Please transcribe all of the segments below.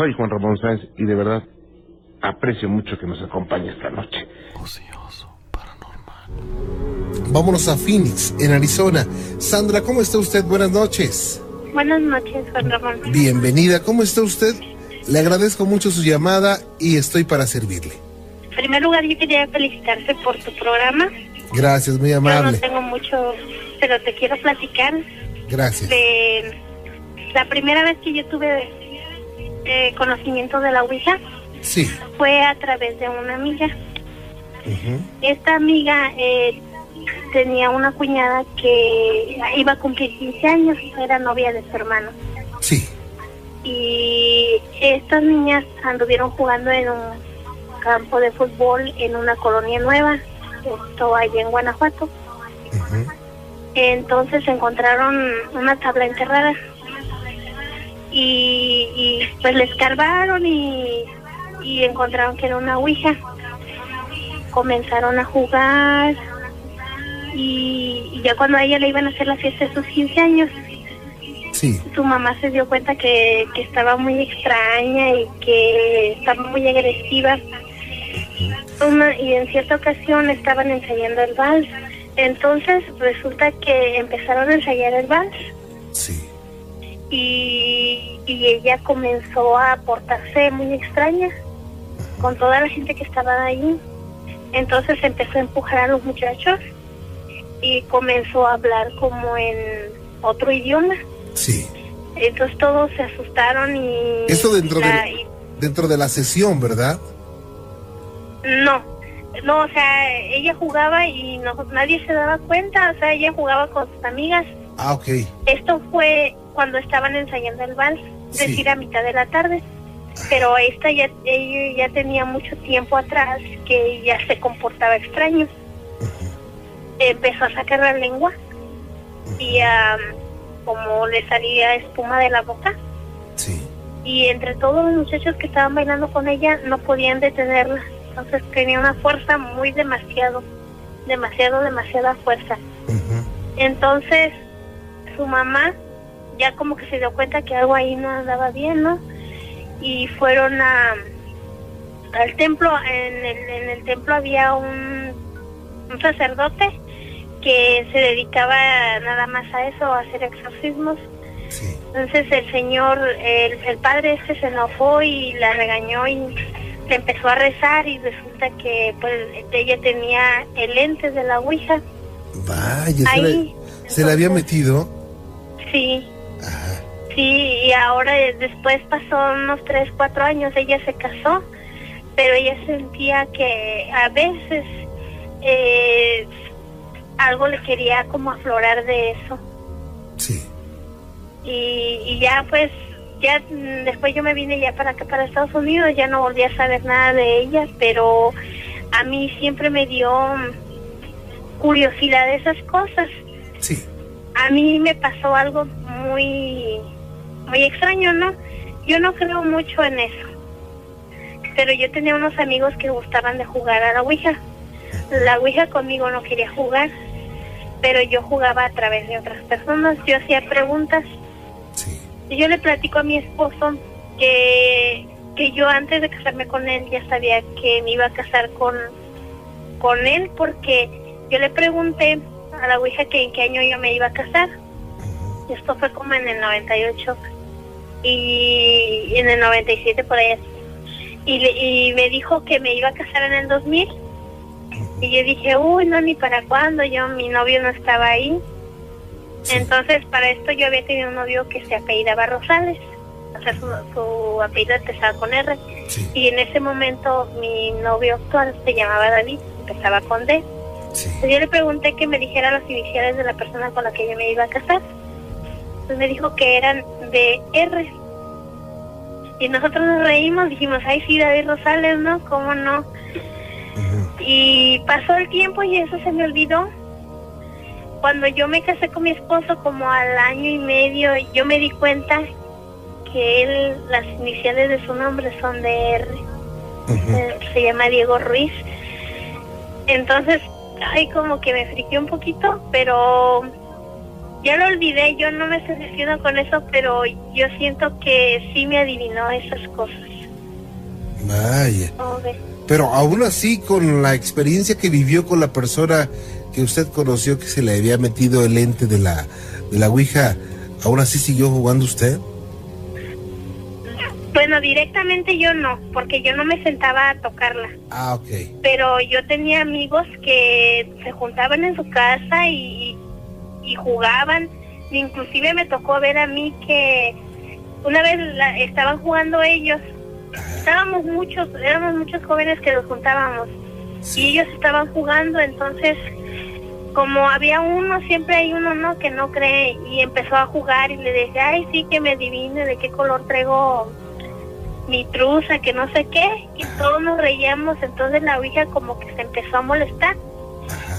soy Juan Ramón Sáenz y de verdad aprecio mucho que nos acompañe esta noche. Ocioso, paranormal. Vámonos a Phoenix, en Arizona. Sandra, ¿cómo está usted? Buenas noches. Buenas noches, Juan Ramón. Bienvenida, ¿cómo está usted? Le agradezco mucho su llamada y estoy para servirle. En primer lugar, yo quería felicitarte por tu programa. Gracias, muy Yo no amable. tengo mucho, pero te quiero platicar Gracias. de la primera vez que yo tuve eh, conocimiento de la Ouija Sí. fue a través de una amiga. Esta amiga eh, tenía una cuñada que iba a cumplir 15 años, era novia de su hermano. Sí. Y estas niñas anduvieron jugando en un campo de fútbol en una colonia nueva, esto allá en Guanajuato. Entonces encontraron una tabla enterrada y, y, pues le escarbaron y, y encontraron que era una ouija. Comenzaron a jugar y, y ya cuando a ella le iban a hacer la fiesta de sus 15 años, Sí. su mamá se dio cuenta que, que estaba muy extraña y que estaba muy agresiva. Una- y en cierta ocasión estaban ensayando el vals. Entonces resulta que empezaron a ensayar el vals Sí. Y, y ella comenzó a portarse muy extraña con toda la gente que estaba ahí. Entonces empezó a empujar a los muchachos y comenzó a hablar como en otro idioma. Sí. Entonces todos se asustaron y... Esto dentro la- de, dentro de la sesión, ¿verdad? No, no, o sea, ella jugaba y no, nadie se daba cuenta, o sea, ella jugaba con sus amigas. Ah, ok. Esto fue cuando estaban ensayando el vals, es Sí. decir, a mitad de la tarde. Pero esta ya, ella ya tenía mucho tiempo atrás que ya se comportaba extraño. Empezó a sacar la lengua y am, como le salía espuma de la boca. Sí. y entre todos los muchachos que estaban bailando con ella no podían detenerla. Entonces tenía una fuerza muy demasiado, demasiado, demasiada fuerza. Entonces su mamá ya como que se dio cuenta que algo ahí no andaba bien, ¿no? Y fueron a al templo, en el, en el templo había un, un sacerdote que se dedicaba nada más a eso, a hacer exorcismos. Sí. Entonces el señor, el, el padre este se enojó y la regañó y le empezó a rezar y resulta que pues ella tenía el lente de la Ouija. Vaya, se, Ahí, le, se le había entonces- metido. Sí, Ajá. sí, y ahora eh, después pasó unos 3, 4 años, ella se casó, pero ella sentía que a veces eh, algo le quería como aflorar de eso. Sí. y, y ya pues ya mm, después yo me vine ya para acá para Estados Unidos ya no volví a saber nada de ella pero a mí siempre me dio mm, curiosidad de esas cosas Sí. a mí me pasó algo muy muy extraño no yo no creo mucho en eso. Pero yo tenía unos amigos que gustaban de jugar a la ouija. La ouija conmigo no quería jugar pero yo jugaba a través de otras personas. Yo hacía preguntas. Sí. y yo le platico a mi esposo que, que yo antes de casarme con él ya sabía que me iba a casar con, con él porque yo le pregunté a la Ouija que en qué año yo me iba a casar. Y esto fue como en el 98 y en el 97 por ahí. Y, le- y me dijo que me iba a casar en el 2000. Y yo dije, uy, no, ni para cuándo, yo, mi novio no estaba ahí. Sí. Entonces, para esto yo había tenido un novio que se apellidaba Rosales, o sea, su, su apellido empezaba con R. Sí. Y en ese momento mi novio actual se llamaba David, empezaba con D. Sí. Entonces, yo le pregunté que me dijera las iniciales de la persona con la que yo me iba a casar. Entonces me dijo que eran de R. Y nosotros nos reímos, dijimos, ay sí, David Rosales, ¿no? ¿Cómo no? Y pasó el tiempo y eso se me olvidó. Cuando yo me casé con mi esposo, como al año y medio, yo me di cuenta que él, las iniciales de su nombre son de R. Eh, Se llama Diego Ruiz. Entonces, ay, como que me friqué un poquito, pero Ya lo olvidé, yo no me decepciono con eso, pero yo siento que sí me adivinó esas cosas. Vaya. Pero aún así, con la experiencia que vivió con la persona que usted conoció que se le había metido el ente de la, de la Ouija, ¿aún así siguió jugando usted? Bueno, directamente yo no, porque yo no me sentaba a tocarla. Ah, ok. Pero yo tenía amigos que se juntaban en su casa y, y jugaban. Inclusive me tocó ver a mí que una vez la- estaban jugando ellos. Estábamos muchos, éramos muchos jóvenes que los juntábamos. Y ellos estaban jugando, entonces como había uno, siempre hay uno no que no cree y empezó a jugar y le dije, ay sí que me adivine de qué color traigo mi truza, que no sé qué, y todos nos reíamos, entonces la ouija como que se empezó a molestar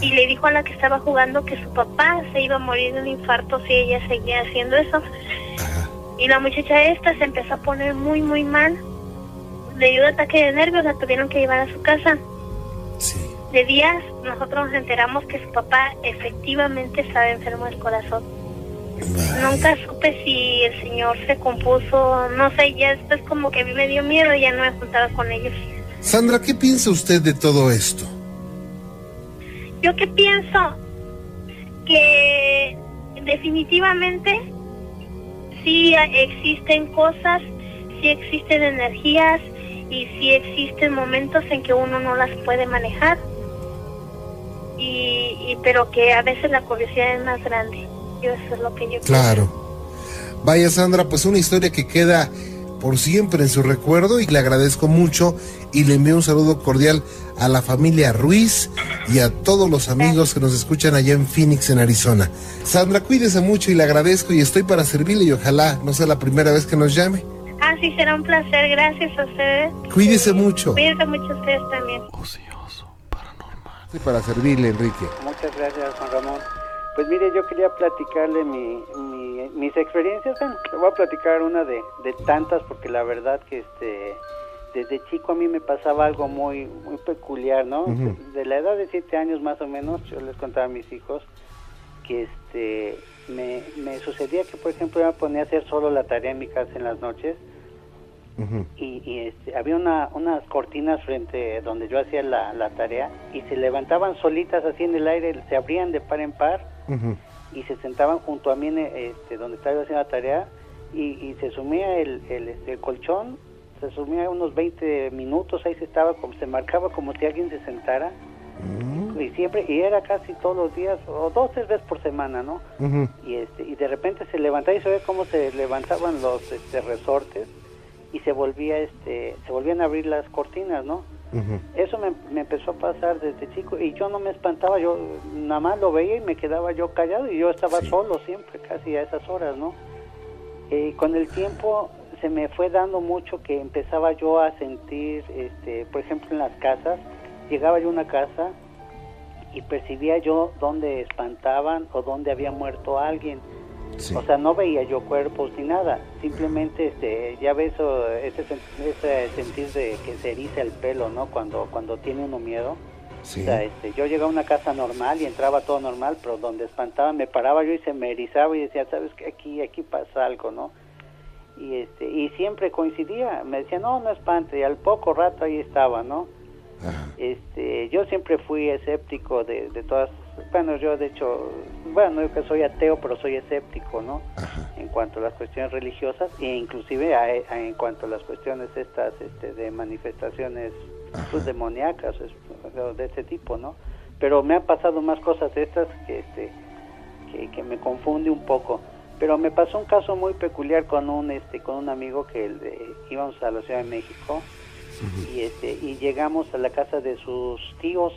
y le dijo a la que estaba jugando que su papá se iba a morir de un infarto si ella seguía haciendo eso. Y la muchacha esta se empezó a poner muy, muy mal. Le dio un ataque de nervios, la tuvieron que llevar a su casa. Sí. De días nosotros nos enteramos que su papá efectivamente estaba enfermo del corazón. Nunca supe si el señor se compuso, no sé, ya después como que a mí me dio miedo y ya no me juntaba con ellos. Sandra, ¿qué piensa usted de todo esto? Yo que pienso que definitivamente sí existen cosas, sí existen energías y sí existen momentos en que uno no las puede manejar. Y, y- pero que a veces la curiosidad es más grande. Yo eso es lo que yo Claro. Vaya Sandra, pues una historia que queda por siempre en su recuerdo y le agradezco mucho y le envío un saludo cordial a la familia Ruiz y a todos los amigos que nos escuchan allá en Phoenix, en Arizona. Sandra, cuídese mucho y le agradezco y estoy para servirle y ojalá no sea la primera vez que nos llame. Ah, sí, será un placer. Gracias a ustedes. Cuídese mucho. Cuídense mucho ustedes también. Estoy para servirle, Enrique. Muchas gracias, Juan Ramón. Pues mire, yo quería platicarle mi, mi- mis experiencias. Bueno, le voy a platicar una de, de tantas porque la verdad que este desde chico a mí me pasaba algo muy muy peculiar, ¿no? De la edad de siete años más o menos, yo les contaba a mis hijos que este me, me sucedía que, por ejemplo, yo me ponía a hacer solo la tarea en mi casa en las noches y, y, este, había una, unas cortinas frente donde yo hacía la, la tarea y se levantaban solitas así en el aire, se abrían de par en par y se sentaban junto a mí en, este, donde estaba yo haciendo la tarea y, y se sumía el, el, este, el colchón, se sumía unos 20 minutos, ahí se estaba, como se marcaba como si alguien se sentara. Y siempre, y era casi todos los días, o dos, tres veces por semana, ¿no? y este y de repente se levantaba y se ve cómo se levantaban los este, resortes y se volvía este se volvían a abrir las cortinas no eso me, me empezó a pasar desde chico y yo no me espantaba yo nada más lo veía y me quedaba yo callado y yo estaba solo siempre casi a esas horas no Eh, con el tiempo se me fue dando mucho que empezaba yo a sentir este por ejemplo en las casas llegaba yo a una casa y percibía yo dónde espantaban o dónde había muerto alguien. O sea, no veía yo cuerpos ni nada. Simplemente, este, ya ves ese, ese sentir de que se eriza el pelo, ¿no? Cuando, cuando tiene uno miedo. Sí. O sea, este, yo llegaba a una casa normal y entraba todo normal, pero donde espantaban me paraba yo y se me erizaba y decía, sabes que aquí, aquí pasa algo, ¿no? Y este, y siempre coincidía. Me decía, no, no espante. Y al poco rato ahí estaba, ¿no? este yo siempre fui escéptico de, de todas bueno yo de hecho bueno yo que soy ateo pero soy escéptico no en cuanto a las cuestiones religiosas e inclusive a- a- en cuanto a las cuestiones estas este, de manifestaciones pues, demoníacas de este tipo no pero me han pasado más cosas de estas que este que, que me confunde un poco pero me pasó un caso muy peculiar con un este con un amigo que el de- íbamos a la Ciudad de México y este y llegamos a la casa de sus tíos.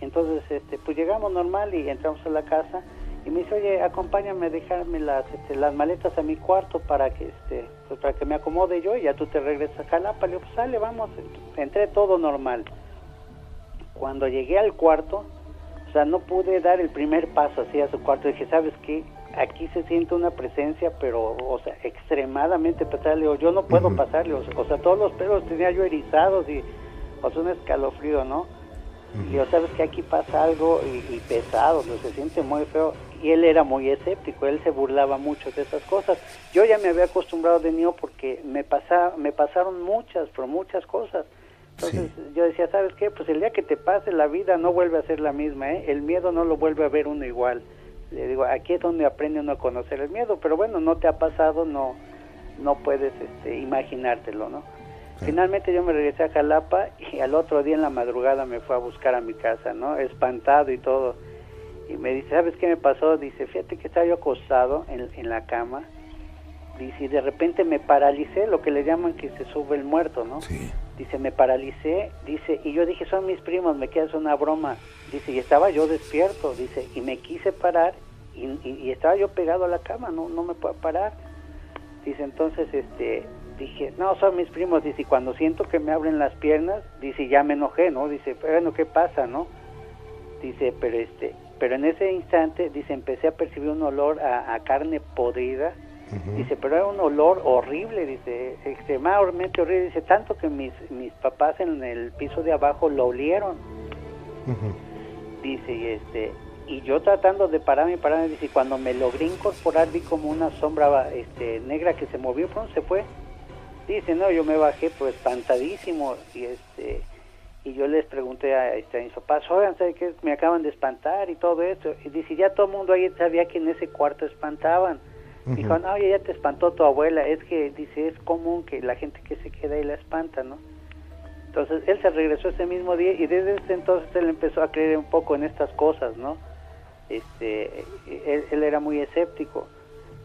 Entonces este pues llegamos normal y entramos a la casa y me dice oye acompáñame a dejarme las este, las maletas a mi cuarto para que este pues para que me acomode yo y ya tú te regresas a Jalapa le digo pues sale vamos entré todo normal. Cuando llegué al cuarto o sea no pude dar el primer paso así a su cuarto dije sabes qué aquí se siente una presencia pero o sea extremadamente pesada le digo yo no puedo pasarle o sea, o sea, todos los pelos tenía yo erizados y o sea un escalofrío no y digo sabes que aquí pasa algo y, y pesado se siente muy feo y él era muy escéptico, él se burlaba mucho de esas cosas. Yo ya me había acostumbrado de niño porque me, pasa, me pasaron muchas, pero muchas cosas. Entonces yo decía, ¿sabes qué? Pues el día que te pase la vida no vuelve a ser la misma, ¿eh? El miedo no lo vuelve a ver uno igual. Le digo, aquí es donde aprende uno a conocer el miedo, pero bueno, no te ha pasado, no no puedes este, imaginártelo, ¿no? Finalmente yo me regresé a Jalapa y al otro día en la madrugada me fue a buscar a mi casa, ¿no? Espantado y todo. Y me dice, ¿sabes qué me pasó? Dice, fíjate que estaba yo acostado en, en la cama. Dice, y de repente me paralicé, lo que le llaman que se sube el muerto, ¿no? Sí. Dice, me paralicé, dice, y yo dije, son mis primos, me queda una broma. Dice, y estaba yo despierto, dice, y me quise parar y, estaba yo pegado a la cama, no, no me puedo parar. Dice, entonces, este, dije, no, son mis primos, dice, y cuando siento que me abren las piernas, dice, ya me enojé, ¿no? Dice, bueno, ¿qué pasa, no? Dice, pero este, pero en ese instante, dice, empecé a percibir un olor a, carne podrida, dice, pero era un olor horrible, dice, extremadamente horrible, dice, tanto que mis, mis papás en el piso de abajo lo olieron. Dice, y este, y yo tratando de pararme y pararme, dice, cuando me logré incorporar vi como una sombra este, negra que se movió, pronto se fue. Dice, no, yo me bajé pues espantadísimo y este y yo les pregunté a, este, a mis papás, oigan, ¿sabe qué? Me acaban de espantar y todo esto. Y dice, ya todo el mundo ahí sabía que en ese cuarto espantaban. Dijo, no, ya te espantó tu abuela. Es que, dice, es común que la gente que se queda ahí la espanta, ¿no? Entonces, él se regresó ese mismo día y desde ese entonces él empezó a creer un poco en estas cosas, ¿no? este, él, era muy escéptico,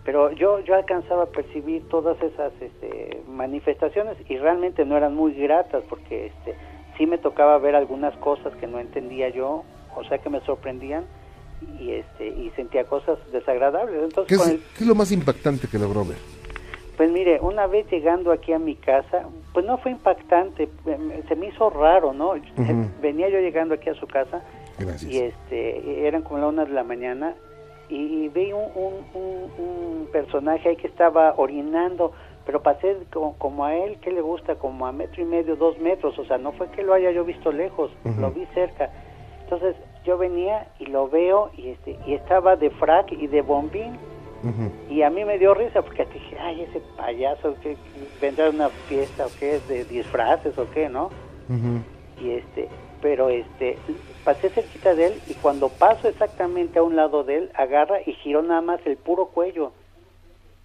pero yo, yo alcanzaba a percibir todas esas este, manifestaciones y realmente no eran muy gratas porque este, sí me tocaba ver algunas cosas que no entendía yo, o sea que me sorprendían y, este, y sentía cosas desagradables. Entonces, ¿Qué, es, lo más impactante que logró ver? Pues mire, una vez llegando aquí a mi casa, pues no fue impactante, se me hizo raro, ¿no? Venía yo llegando aquí a su casa y este, eran como las una de la mañana y, vi un, un, personaje ahí que estaba orinando, pero pasé como, a él, que le gusta, como a metro y medio, dos metros, o sea, no fue que lo haya yo visto lejos, lo vi cerca. Entonces yo venía y lo veo y, este, y estaba de frac y de bombín. Y a mí me dio risa porque dije, ay, ese payaso que vendrá a una fiesta o qué, de disfraces o qué, ¿no? Y este, pero este, pasé cerquita de él y cuando paso exactamente a un lado de él, agarra y giró nada más el puro cuello.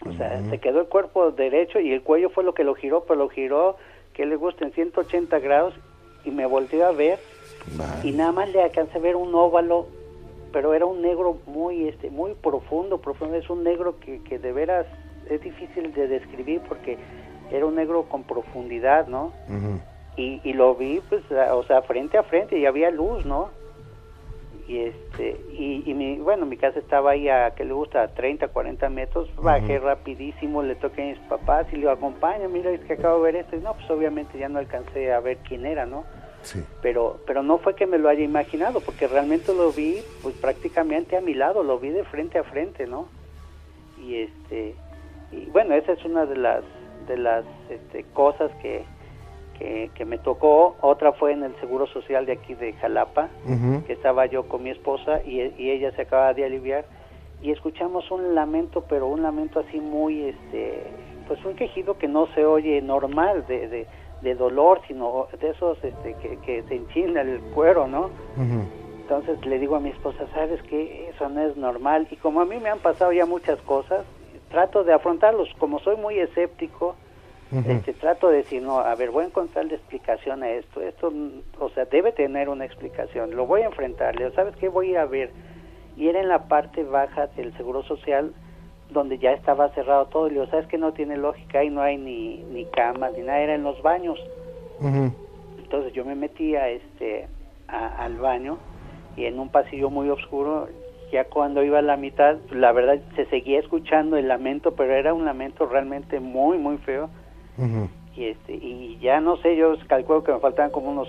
O sea, se quedó el cuerpo derecho y el cuello fue lo que lo giró, pero lo giró, que le gusta, en 180 grados y me volteó a ver y nada más le alcancé a ver un óvalo, pero era un negro muy, este, muy profundo, profundo, es un negro que, que de veras es difícil de describir porque era un negro con profundidad, ¿no? y, y lo vi pues o sea frente a frente y había luz no y este y, y mi bueno mi casa estaba ahí a que le gusta a 30 40 metros. Bajé rapidísimo le toqué a mis papás y le digo acompaña mira es que acabo de ver esto y no pues obviamente ya no alcancé a ver quién era no sí. pero pero no fue que me lo haya imaginado porque realmente lo vi pues prácticamente a mi lado lo vi de frente a frente no y este y bueno esa es una de las de las este, cosas que que, me tocó, otra fue en el Seguro Social de aquí de Jalapa, que estaba yo con mi esposa y, ella se acaba de aliviar. Y escuchamos un lamento, pero un lamento así muy, este, pues un quejido que no se oye normal de, de, dolor, sino de esos este, que, que se enchina el cuero, ¿no? Entonces le digo a mi esposa, ¿sabes que Eso no es normal. Y como a mí me han pasado ya muchas cosas, trato de afrontarlos. Como soy muy escéptico, este, trato de decir, no, a ver, voy a encontrarle explicación a esto. Esto, o sea, debe tener una explicación. Lo voy a enfrentar. ¿sabes qué? Voy a ver. Y era en la parte baja del Seguro Social donde ya estaba cerrado todo. Y le digo, ¿sabes que No tiene lógica. Ahí no hay ni, ni camas ni nada. Era en los baños. Entonces yo me metí a este, al baño y en un pasillo muy oscuro ya cuando iba a la mitad, la verdad se seguía escuchando el lamento, pero era un lamento realmente muy, muy feo y este y ya no sé yo calculo que me faltaban como unos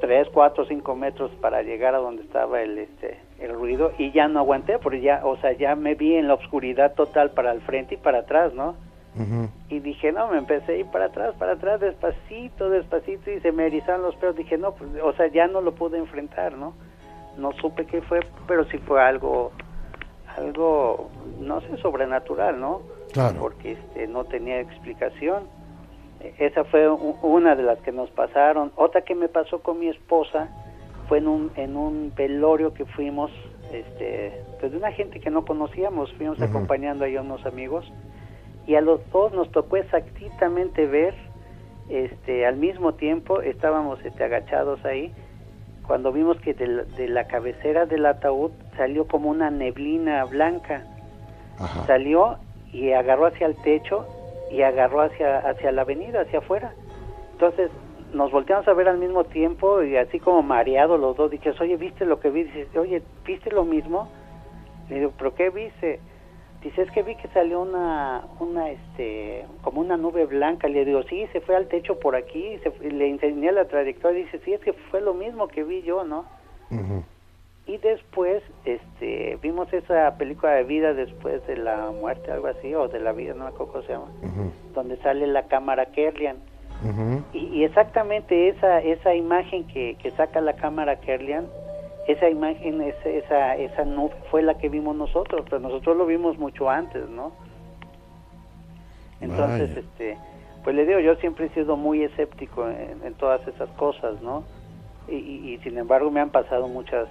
3, 4, 5 metros para llegar a donde estaba el este el ruido y ya no aguanté porque ya o sea ya me vi en la oscuridad total para el frente y para atrás no y dije no me empecé a ir para atrás para atrás despacito despacito y se me erizaron los pelos dije no pues, o sea ya no lo pude enfrentar no no supe qué fue pero sí fue algo algo, no sé, sobrenatural, ¿no? Claro. Porque este, no tenía explicación. E- Esa fue una de las que nos pasaron. Otra que me pasó con mi esposa fue en un, en un velorio que fuimos, este, pues de una gente que no conocíamos, fuimos acompañando ahí a unos amigos y a los dos nos tocó exactamente ver, este, al mismo tiempo estábamos este, agachados ahí cuando vimos que de la, de la cabecera del ataúd salió como una neblina blanca Ajá. salió y agarró hacia el techo y agarró hacia hacia la avenida, hacia afuera. Entonces nos volteamos a ver al mismo tiempo y así como mareados los dos, dije, oye, ¿viste lo que vi? Dice, oye, ¿viste lo mismo? Le digo, ¿pero qué viste? Dice, es que vi que salió una, una, este, como una nube blanca. Le digo, sí, se fue al techo por aquí, se le enseñé la trayectoria. Dice, sí, es que fue lo mismo que vi yo, ¿no? Y después este, vimos esa película de vida después de la muerte, algo así, o de la vida, no me acuerdo cómo se llama, donde sale la cámara Kerlian. Y, y exactamente esa esa imagen que, que saca la cámara Kerlian, esa imagen, esa, esa, esa nube fue la que vimos nosotros, pero nosotros lo vimos mucho antes, ¿no? Entonces, Vaya. este, pues le digo, yo siempre he sido muy escéptico en, en todas esas cosas, ¿no? Y, y- y sin embargo me han pasado muchas,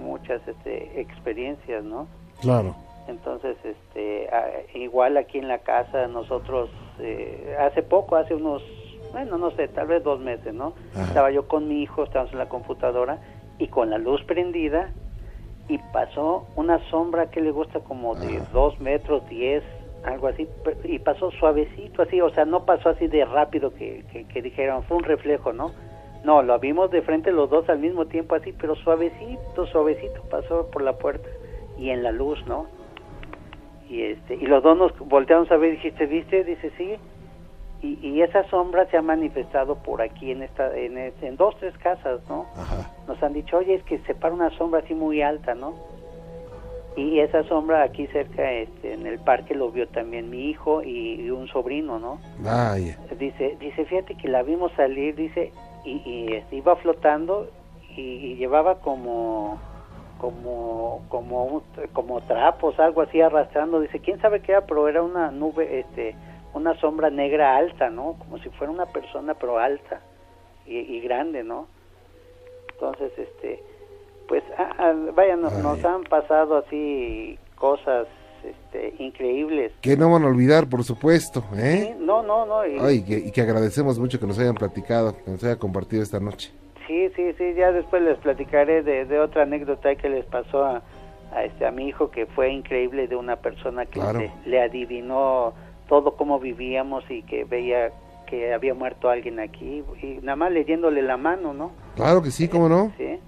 muchas este, experiencias, ¿no? Claro. Entonces, este, igual aquí en la casa nosotros, eh, hace poco, hace unos, bueno, no sé, tal vez dos meses, ¿no? Ajá. Estaba yo con mi hijo, estábamos en la computadora y con la luz prendida y pasó una sombra que le gusta como de dos metros, diez, algo así, y pasó suavecito así, o sea, no pasó así de rápido que, que, que dijeron, fue un reflejo, ¿no? No, lo vimos de frente los dos al mismo tiempo así, pero suavecito, suavecito pasó por la puerta y en la luz, ¿no? Y este y los dos nos volteamos a ver y dijiste, ¿viste? Dice, sí. Y, y esa sombra se ha manifestado por aquí en esta en, en dos tres casas, ¿no? Ajá. Nos han dicho, "Oye, es que se para una sombra así muy alta, ¿no?" Y esa sombra aquí cerca este en el parque lo vio también mi hijo y, y un sobrino, ¿no? Vaya. Dice, dice, fíjate que la vimos salir, dice, y, y, este, iba flotando y, y llevaba como como como como trapos, algo así arrastrando. Dice, quién sabe qué era, pero era una nube, este, una sombra negra alta, ¿no? Como si fuera una persona, pero alta y, y grande, ¿no? Entonces, este, pues, ah, ah, vaya, nos, han pasado así cosas, este, increíbles. Que no van a olvidar, por supuesto, Sí, ¿eh? no, no, no. y- Ay, que, y que agradecemos mucho que nos hayan platicado, que nos hayan compartido esta noche. Sí, sí, sí, ya después les platicaré de, de otra anécdota que les pasó a, a este a mi hijo que fue increíble de una persona que Claro. le, le adivinó todo cómo vivíamos y que veía que había muerto alguien aquí y nada más leyéndole la mano, ¿no? Claro que sí, cómo no. Sí.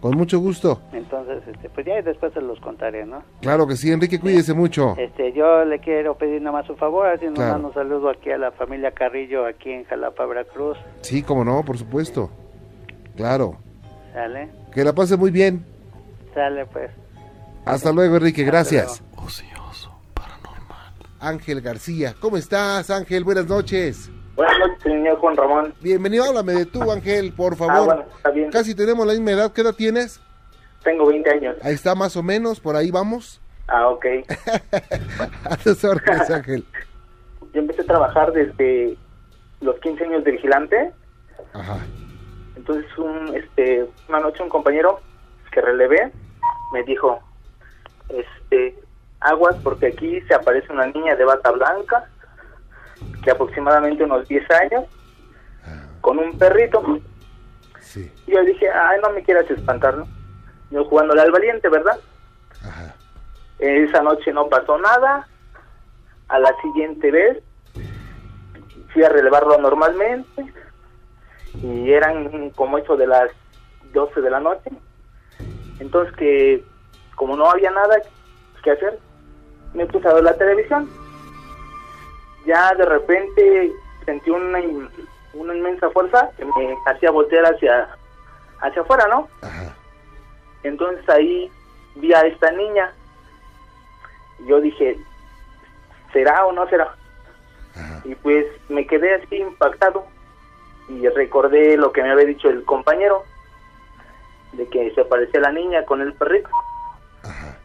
Con mucho gusto. Entonces, este, pues ya después se los contaré, ¿no? Claro que sí, Enrique, cuídese mucho. Este, yo le quiero pedir nada más un favor, haciendo Claro. un saludo aquí a la familia Carrillo aquí en Jalapa, Veracruz, Sí, cómo no, por supuesto. Claro. ¿sale? Que la pase muy bien. Sale pues. Hasta luego, Enrique. Gracias. Ocioso, paranormal. Ángel García. ¿Cómo estás, Ángel? Buenas noches. Buenas noches, señor Juan Ramón. Bienvenido, háblame de tú, Ángel, por favor. Ah, bueno, está bien. Casi tenemos la misma edad. ¿Qué edad tienes? Tengo 20 años. Ahí está, más o menos, por ahí vamos. Ah, ok. A tus órdenes, Ángel. Yo empecé a trabajar desde los 15 años de vigilante. Ajá. Entonces, un, este, una noche un compañero que relevé me dijo, este, aguas porque aquí se aparece una niña de bata blanca, de aproximadamente unos 10 años, con un perrito. Sí. Y yo dije, ay, no me quieras espantar, ¿no? Yo jugándole al valiente, ¿verdad? Ajá. Esa noche no pasó nada. A la siguiente vez fui a relevarlo normalmente y eran como eso de las 12 de la noche. Entonces que como no había nada que hacer, me puse a ver la televisión. Ya de repente sentí una, in- una inmensa fuerza que me hacía voltear hacia, hacia afuera, ¿no? Ajá. Entonces ahí vi a esta niña. Yo dije, ¿será o no será? Ajá. Y pues me quedé así impactado y recordé lo que me había dicho el compañero, de que se parecía la niña con el perrito. Ajá.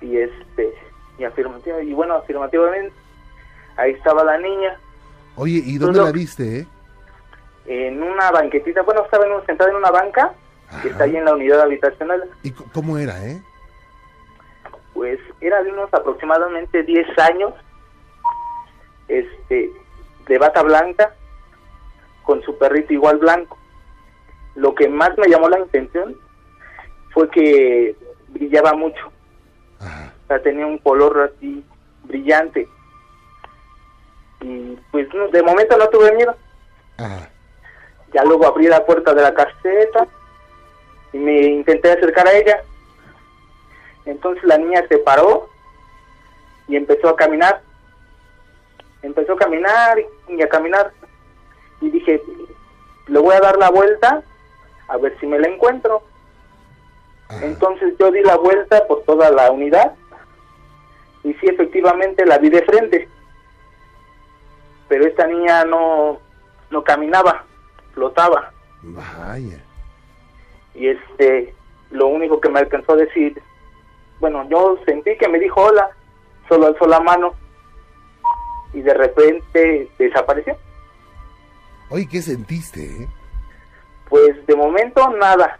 Y este y afirmativo y bueno afirmativamente ahí estaba la niña Oye, ¿y dónde la viste, eh? en una banquetita bueno estaba en un- sentada en una banca que está ahí en la unidad habitacional ¿Y cómo era, eh? pues era de unos aproximadamente 10 años este de bata blanca con su perrito igual blanco lo que más me llamó la atención fue que brillaba mucho Ajá. O sea, tenía un color así brillante. Y pues de momento no tuve miedo. Ajá. Ya luego abrí la puerta de la caseta y me intenté acercar a ella. Entonces la niña se paró y empezó a caminar. Empezó a caminar y a caminar. Y dije, le voy a dar la vuelta a ver si me la encuentro. Ajá. Entonces yo di la vuelta por toda la unidad y sí efectivamente la vi de frente. Pero esta niña no no caminaba, flotaba Vaya. y este lo único que me alcanzó a decir, bueno, yo sentí que me dijo hola, solo alzó la mano y de repente desapareció. Oye, ¿qué sentiste, eh? Pues de momento nada.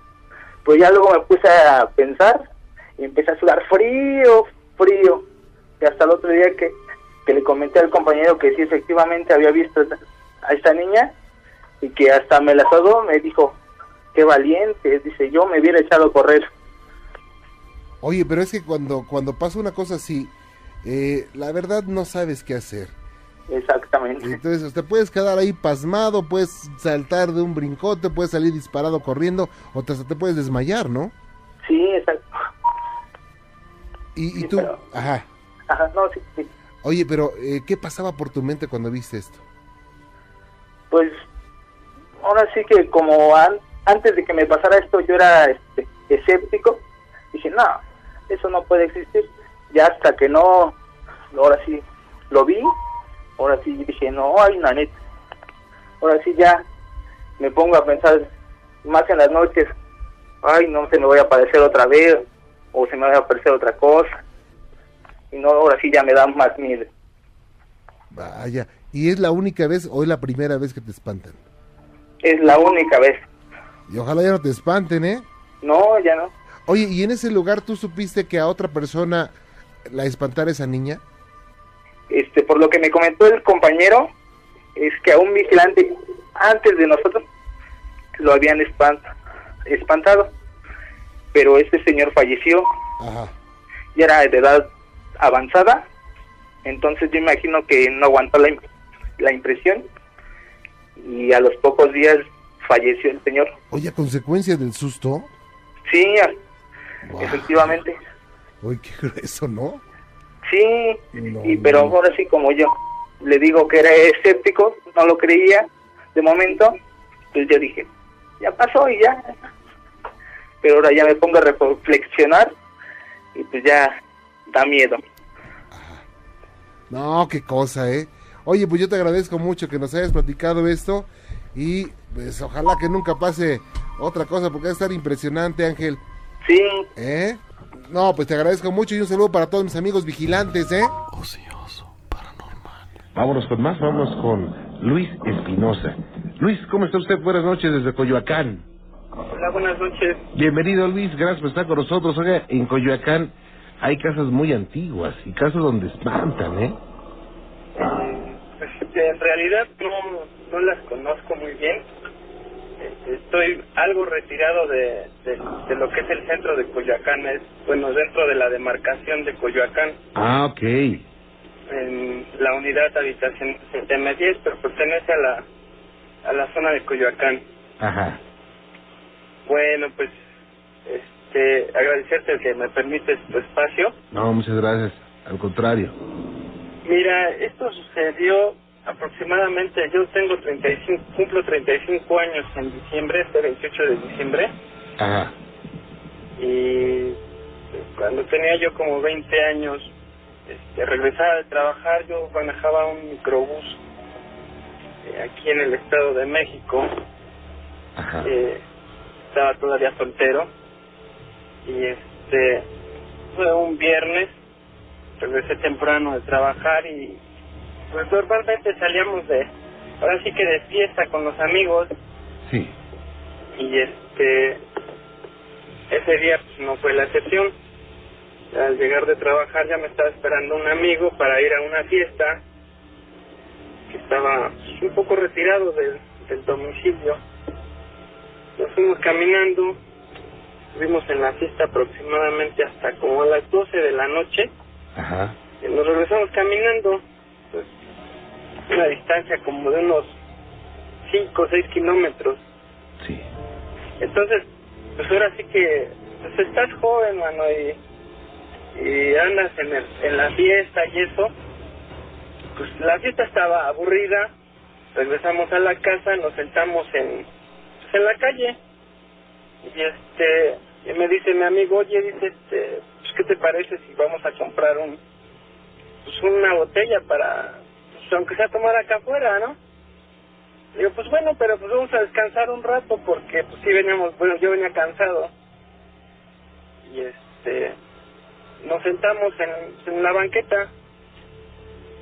Pues ya luego me puse a pensar y empecé a sudar frío, frío. Y hasta el otro día que, que le comenté al compañero que sí efectivamente había visto a esta niña y que hasta me la saludó, me dijo, qué valiente, dice, yo me hubiera echado a correr. Oye, pero es que cuando, cuando pasa una cosa así, eh, la verdad no sabes qué hacer. Exactamente. Entonces, te puedes quedar ahí pasmado, puedes saltar de un brincote, puedes salir disparado corriendo, o te, te puedes desmayar, ¿no? Sí, exacto. Y, y Sí, tú, pero- ajá. Ajá, no, sí, sí. Oye, pero eh, ¿qué pasaba por tu mente cuando viste esto? Pues ahora sí que como an- antes de que me pasara esto yo era este, escéptico, dije, no, eso no puede existir. Ya hasta que no, ahora sí lo vi, ahora sí dije, no, hay una neta. Ahora sí ya me pongo a pensar más en las noches, ay, no se me voy a aparecer otra vez, o se me va a aparecer otra cosa. Y no, ahora sí ya me da más miedo. Vaya, ¿y es la única vez o es la primera vez que te espantan? Es la única vez. Y ojalá ya no te espanten, ¿eh? No, ya no. Oye, ¿y en ese lugar tú supiste que a otra persona la espantara esa niña? este por lo que me comentó el compañero es que a un vigilante antes de nosotros lo habían espant- espantado pero este señor falleció Ajá. y era de edad avanzada entonces yo imagino que no aguantó la, la impresión y a los pocos días falleció el señor Oye, a consecuencia del susto. sí efectivamente Oye, qué grueso, ¿no? sí No, y pero no. ahora sí como yo le digo que era escéptico no lo creía de momento pues yo dije ya pasó y ya pero ahora ya me pongo a reflexionar y pues ya da miedo No, qué cosa, ¿eh? Oye, pues yo te agradezco mucho que nos hayas platicado esto y pues ojalá que nunca pase otra cosa porque va a estar impresionante, Ángel. sí ¿Eh? No, pues te agradezco mucho y un saludo para todos mis amigos vigilantes, ¿eh? Ocioso, paranormal. Vámonos con más, vámonos con Luis Espinosa. Luis, ¿cómo está usted? Buenas noches desde Coyoacán. hola buenas noches Bienvenido Luis, gracias por estar con nosotros. Oiga, en Coyoacán hay casas muy antiguas y casas donde espantan, ¿eh? Pues, este, en realidad no, no las conozco muy bien. Este, Estoy algo retirado de, de, de lo que es el centro de Coyoacán, es bueno dentro de la demarcación de Coyoacán, Ah, ok. en la unidad habitación 7M10, pero pertenece a la a la zona de Coyoacán. Ajá. Bueno, pues este agradecerte que me permites tu espacio. No, muchas gracias. Al contrario. Mira, esto sucedió aproximadamente, yo tengo 35, cumplo 35 años en diciembre, este 28 de diciembre, Ajá. y cuando tenía yo como 20 años, este, regresaba de trabajar, yo manejaba un microbús eh, aquí en el Estado de México, Ajá. eh, estaba todavía soltero, y este, fue un viernes, regresé temprano de trabajar y pues normalmente salíamos de, ahora sí que de fiesta con los amigos Sí. y este, ese día pues no fue la excepción. Al llegar de trabajar ya me estaba esperando un amigo para ir a una fiesta que estaba pues, un poco retirado del, del domicilio. Nos fuimos caminando, estuvimos en la fiesta aproximadamente hasta como a las 12 de la noche Ajá. y nos regresamos caminando, pues una distancia como de unos 5 o 6 kilómetros. Sí. Entonces, pues ahora sí que pues estás joven, mano, y, y andas en, el, en la fiesta y eso. Pues la fiesta estaba aburrida, regresamos a la casa, nos sentamos en, pues, en la calle. Y este, y me dice mi amigo, oye, dice, este, pues, ¿qué te parece si vamos a comprar un, pues una botella para, pues, aunque sea tomar acá afuera, ¿no? Digo, pues bueno, pero pues vamos a descansar un rato porque pues sí veníamos, bueno, yo venía cansado. Y este, nos sentamos en, en la banqueta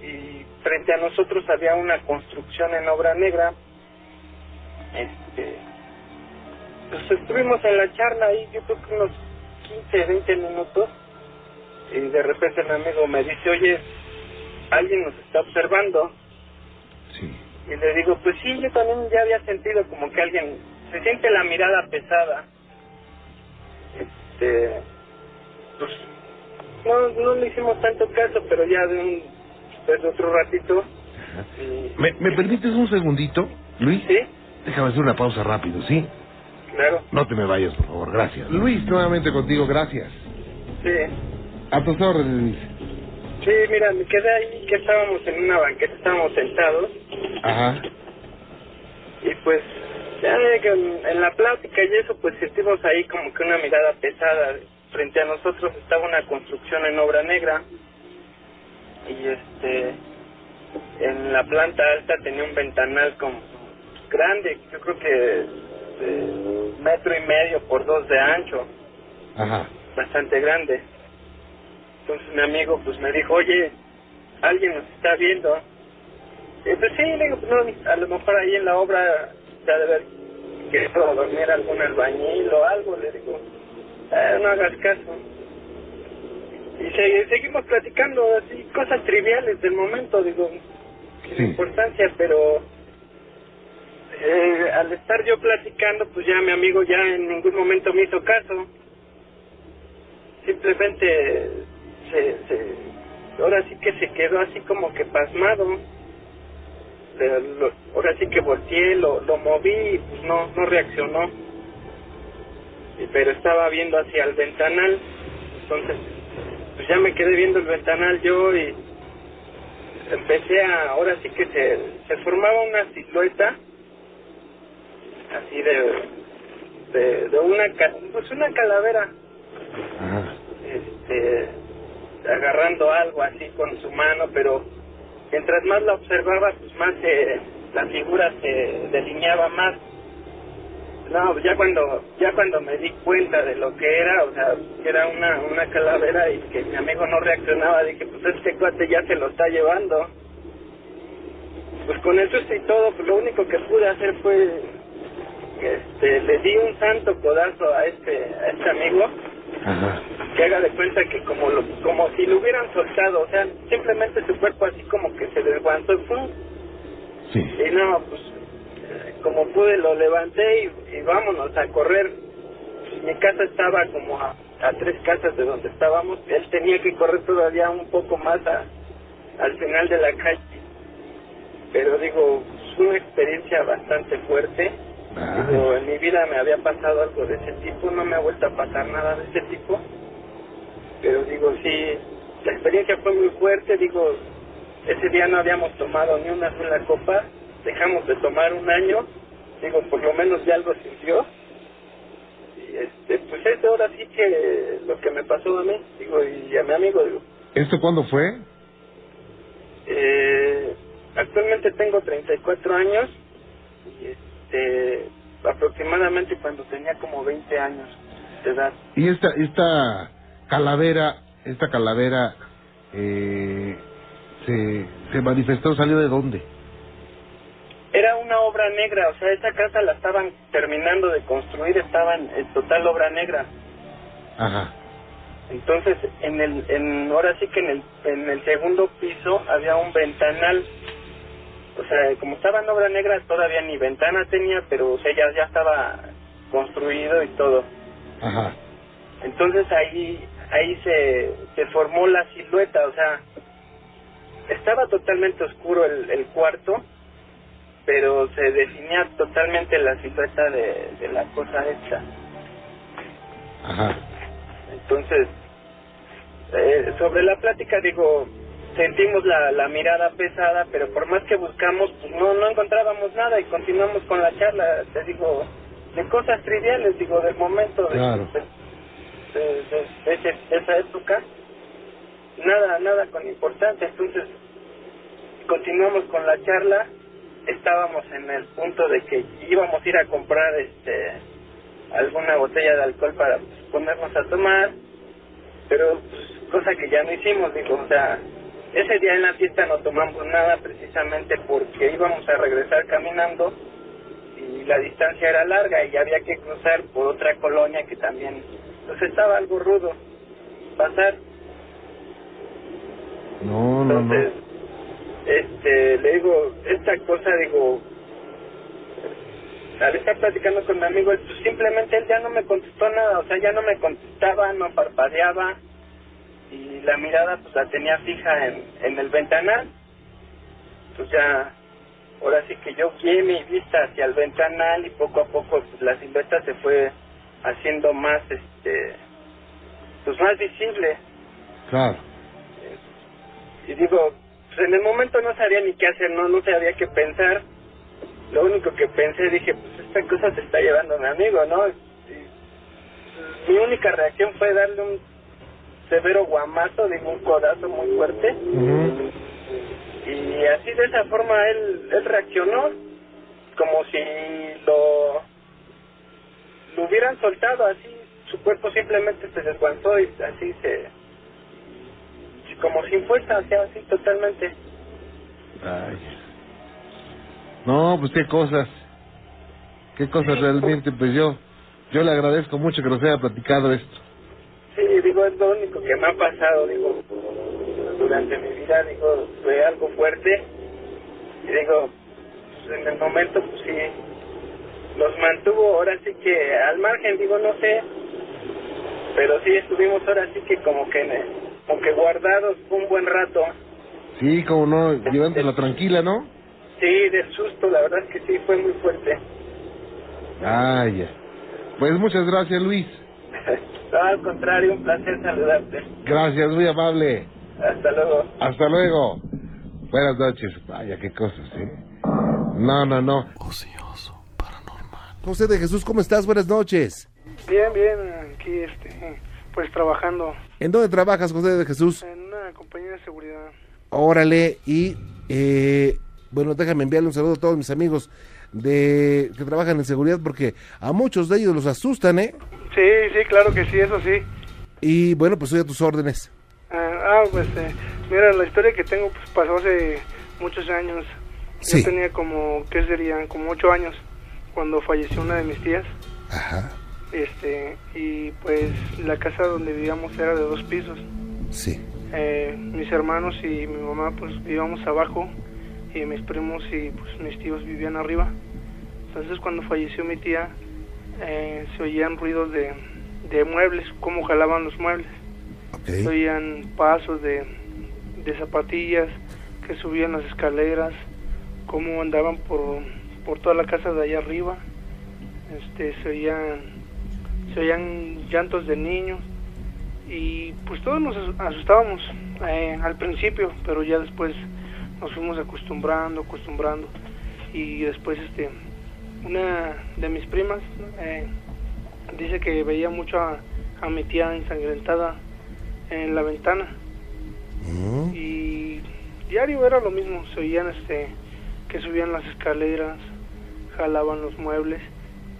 y frente a nosotros había una construcción en obra negra. Este, pues estuvimos en la charla ahí, yo creo que unos 15, 20 minutos. Y de repente mi amigo me dice, oye, alguien nos está observando. Sí. Y le digo, pues sí, yo también ya había sentido como que alguien, se siente la mirada pesada. Este, pues, no, no le hicimos tanto caso, pero ya de un, de otro ratito, y- ¿Me, ¿Me permites un segundito, Luis? sí, Déjame hacer una pausa rápido, ¿sí? Claro, No te me vayas, por favor, gracias. Luis, nuevamente contigo, gracias. sí. A tus órdenes, Luis. Sí, mira, me quedé ahí que estábamos en una banqueta, estábamos sentados, Ajá. y pues ya en la plática y eso, pues sentimos ahí como que una mirada pesada. Frente a nosotros estaba una construcción en obra negra, y este, en la planta alta tenía un ventanal como grande, yo creo que de metro y medio por dos de ancho, Ajá. bastante grande. Entonces mi amigo pues me dijo, oye, alguien nos está viendo. Y pues sí, le digo, no, a lo mejor ahí en la obra ya debe haber querido dormir algún albañil o algo, le digo, "Ah, no hagas caso. Y se- seguimos platicando así, cosas triviales del momento, digo, sin Sí. importancia, pero eh, al estar yo platicando, pues ya mi amigo ya en ningún momento me hizo caso. Simplemente se, se, ahora sí que se quedó así como que pasmado. Le- lo- ahora sí que volteé, lo, lo moví y pues no, no reaccionó. Pero estaba viendo hacia el ventanal, entonces pues ya me quedé viendo el ventanal yo y empecé a, ahora sí que se, se formaba una silueta así de, de, de una, pues una calavera, Ajá. este, agarrando algo así con su mano, pero mientras más la observaba, pues más se, la figura se delineaba más. No, ya cuando ya cuando me di cuenta de lo que era, o sea, que era una, una calavera y que mi amigo no reaccionaba, dije, pues este cuate ya se lo está llevando. Pues con susto y todo, pues lo único que pude hacer fue, este, le di un santo codazo a este, a este amigo, Ajá. que haga de cuenta que como lo, como si lo hubieran soltado, o sea, simplemente su cuerpo así como que se desguantó y ¡pum! Sí. Y no, pues como pude lo levanté y, y vámonos a correr. Mi casa estaba como a, a tres casas de donde estábamos. Él tenía que correr todavía un poco más a, al final de la calle. Pero digo, fue una experiencia bastante fuerte. Digo, en mi vida me había pasado algo de ese tipo, no me ha vuelto a pasar nada de ese tipo. Pero digo, sí, la experiencia fue muy fuerte, digo, ese día no habíamos tomado ni una sola copa, dejamos de tomar un año, digo, por lo menos ya algo sintió. Y este, pues eso ahora sí que lo que me pasó a mí, digo, y a mi amigo, digo, ¿Esto cuándo fue? eh, actualmente tengo 34 años y este aproximadamente cuando tenía como 20 años de edad. Y esta, esta calavera, esta calavera, eh, se, se manifestó, salió de dónde? Era una obra negra, o sea, esa casa la estaban terminando de construir, estaba en, en total obra negra. Ajá. Entonces, en el, en, ahora sí que en el, en el segundo piso había un ventanal. O sea, como estaba en obra negra, todavía ni ventana tenía, pero o sea, ya, ya estaba construido y todo. Ajá. Entonces ahí, ahí se, se formó la silueta, o sea, estaba totalmente oscuro el, el cuarto, pero se definía totalmente la silueta de, de la cosa esta. Ajá. Entonces, eh, sobre la plática, digo, sentimos la, la mirada pesada, pero por más que buscamos, pues no, no encontrábamos nada y continuamos con la charla, te digo, de cosas triviales, digo, del momento de, Claro. de, de- de- de ese- de esa época, nada, nada con importancia. Entonces, continuamos con la charla, estábamos en el punto de que íbamos a ir a comprar este alguna botella de alcohol para pues, ponernos a tomar, pero pues, cosa que ya no hicimos, digo, o sea, ese día en la fiesta no tomamos nada precisamente porque íbamos a regresar caminando y la distancia era larga y había que cruzar por otra colonia que también, pues estaba algo rudo pasar. No, no, Entonces, no. este, le digo, esta cosa, digo, al estar platicando con mi amigo, pues, simplemente él ya no me contestó nada, o sea, ya no me contestaba, no parpadeaba, y la mirada pues la tenía fija en, en el ventanal. Pues ya, ahora sí que yo guié mi vista hacia el ventanal y poco a poco pues, la silueta se fue haciendo más, este, pues más visible. Claro. Y digo, pues en el momento no sabía ni qué hacer, no, no sabía qué pensar. Lo único que pensé, dije, pues esta cosa se está llevando a mi amigo, ¿no? Y, mi única reacción fue darle un severo guamazo, digo, un codazo muy fuerte. Y así de esa forma él, él reaccionó, como si lo, lo hubieran soltado, así su cuerpo simplemente se desguantó y así se, como sin fuerza, o sea, así totalmente. Ay. No, pues qué cosas. Qué cosas realmente, pues yo, yo le agradezco mucho que nos haya platicado esto. Digo, es lo único que me ha pasado, digo, durante mi vida, digo, fue algo fuerte. Y digo, pues, en el momento, pues sí, nos mantuvo ahora sí que al margen, digo, no sé, pero sí estuvimos ahora sí que como que, como que guardados un buen rato. Sí, como no, llevándela tranquila, ¿no? Sí, del susto, la verdad es que sí, fue muy fuerte. Ay, ya. Pues muchas gracias, Luis. No, al contrario, un placer saludarte. Gracias, muy amable. Hasta luego. Hasta luego. Buenas noches. Vaya, qué cosas, ¿eh? No, no, no. Ocioso, paranormal. José de Jesús, ¿cómo estás? Buenas noches. Bien, bien, aquí este, pues trabajando ¿En dónde trabajas, José de Jesús? en una compañía de seguridad. Órale, y eh, bueno, déjame enviarle un saludo a todos mis amigos de que trabajan en seguridad porque a muchos de ellos los asustan, ¿eh? Sí, sí, claro que sí, eso sí. Y bueno, pues soy a tus órdenes. Ah, ah, pues eh, mira, la historia que tengo pues pasó hace muchos años. Sí. Yo tenía como, ¿qué serían? Como ocho años cuando falleció una de mis tías. Ajá, Este, y pues la casa donde vivíamos era de dos pisos. sí. Eh, mis hermanos y mi mamá pues vivíamos abajo y mis primos y pues mis tíos vivían arriba. Entonces cuando falleció mi tía eh, se oían ruidos de, de muebles, cómo jalaban los muebles. Se oían pasos de, de zapatillas que subían las escaleras, cómo andaban por, por toda la casa de allá arriba. Este, se oían, se oían llantos de niños y pues todos nos asu- asustábamos eh, al principio, pero ya después nos fuimos acostumbrando, acostumbrando y después este una de mis primas eh, dice que veía mucho a, a mi tía ensangrentada en la ventana. Mm, y diario era lo mismo, se oían este que subían las escaleras, jalaban los muebles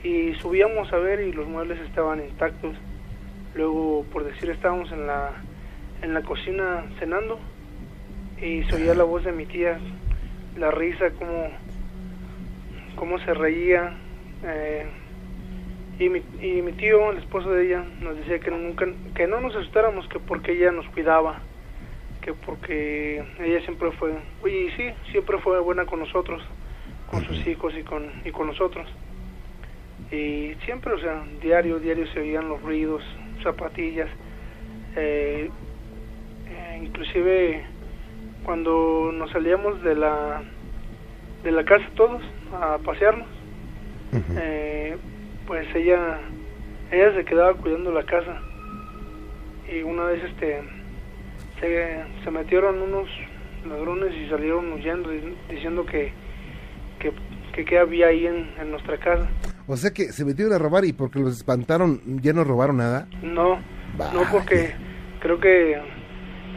y subíamos a ver y los muebles estaban intactos. Luego, por decir, estábamos en la en la cocina cenando y se oía la voz de mi tía, la risa, cómo, cómo se reía. eh, y, mi, y mi tío, el esposo de ella, nos decía que nunca, que no nos asustáramos, que porque ella nos cuidaba, que porque ella siempre fue, oye, y sí, siempre fue buena con nosotros, con sus hijos y con, y con nosotros. Y siempre, o sea, diario, diario se oían los ruidos, zapatillas, eh, eh, inclusive cuando nos salíamos de la de la casa todos a pasearnos eh, pues ella ella se quedaba cuidando la casa. Y una vez este se, se metieron unos ladrones y salieron huyendo di- diciendo que que, que qué había ahí en, en nuestra casa. O sea que se metieron a robar y porque los espantaron ya no robaron nada. No, no porque creo que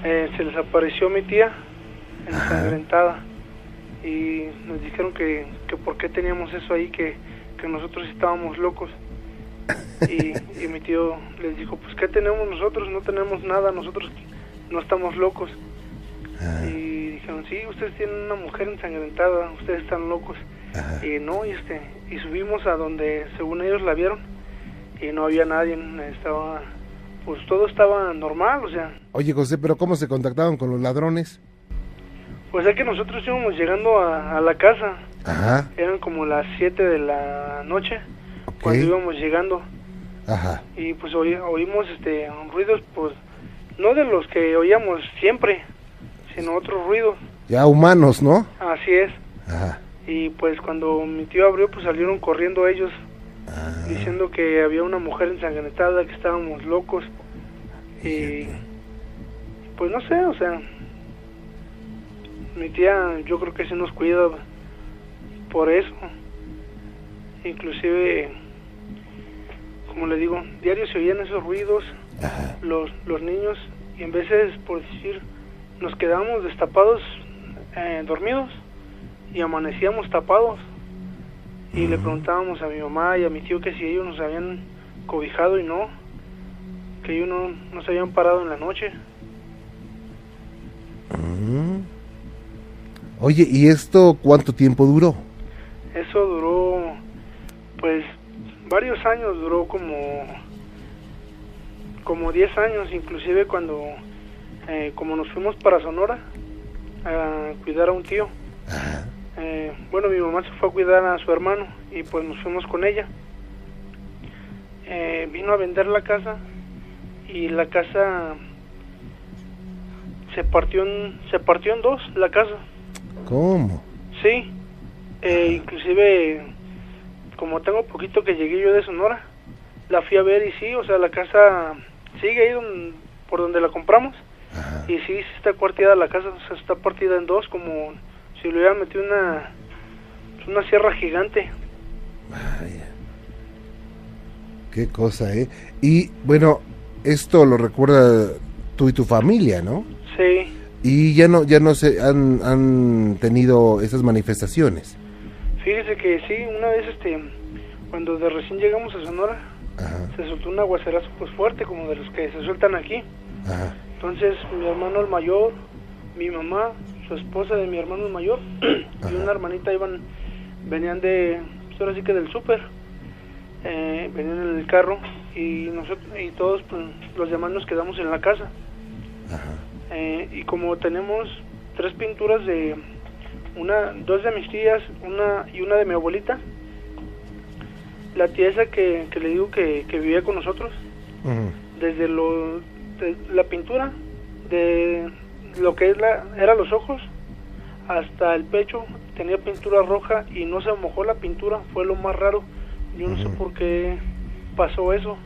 eh, se les apareció mi tía ensangrentada. Y nos dijeron que, que por qué teníamos eso ahí, que, que nosotros estábamos locos. Y, y mi tío les dijo, pues ¿qué tenemos nosotros? No tenemos nada, nosotros no estamos locos. Y dijeron, sí, ustedes tienen una mujer ensangrentada, ustedes están locos. Y no, y, este, y subimos a donde según ellos la vieron y no había nadie, estaba, pues todo estaba normal, o sea, Oye José, pero ¿cómo se contactaron con los ladrones? pues es que nosotros íbamos llegando a, a la casa, Ajá, eran como las 7 de la noche cuando íbamos llegando Ajá. y pues oí- oímos este ruidos, pues no de los que oíamos siempre, sino otros ruidos, Ya humanos, ¿no? así es. Ajá. Y pues cuando mi tío abrió, pues salieron corriendo ellos, diciendo que había una mujer ensangrentada, que estábamos locos. Y pues no sé, o sea, mi tía yo creo que se nos cuida por eso. Inclusive, como le digo, diario se oían esos ruidos, los, los niños, y en veces, por decir, nos quedábamos destapados, eh, dormidos, y amanecíamos tapados. Y le preguntábamos a mi mamá y a mi tío que si ellos nos habían cobijado y no, que ellos no, no se habían parado en la noche. Mm. Oye, ¿y esto cuánto tiempo duró? Eso duró, pues, varios años, duró como, como 10 años, inclusive cuando, eh, como nos fuimos para Sonora a cuidar a un tío. Eh, bueno, mi mamá se fue a cuidar a su hermano y pues nos fuimos con ella. Eh, vino a vender la casa y la casa se partió en, se partió en dos, la casa. ¿Cómo? Sí, eh, inclusive como tengo poquito que llegué yo de Sonora, la fui a ver y sí, o sea, la casa sigue ahí don- por donde la compramos y sí, está partida la casa, o sea, está partida en dos como si le hubieran metido una, una sierra gigante. Qué cosa, ¿eh? Y bueno, esto lo recuerda tú y tu familia, ¿no? Sí, Y ya no, ya no se han, han tenido esas manifestaciones. Fíjese que sí, una vez este, cuando de recién llegamos a Sonora, se soltó un aguacerazo pues fuerte como de los que se sueltan aquí. Ajá. Entonces mi hermano el mayor, mi mamá, su esposa de mi hermano el mayor y una hermanita iban, venían de, pues ahora sí que del súper, eh, venían en el carro y nosotros y todos pues, los demás nos quedamos en la casa. Eh, y como tenemos tres pinturas de una, dos de mis tías, una y una de mi abuelita, la tía esa que, que le digo que, que vivía con nosotros, desde lo, de la pintura, de lo que es la, era los ojos, hasta el pecho, tenía pintura roja y no se mojó la pintura, fue lo más raro. Yo no sé por qué pasó eso.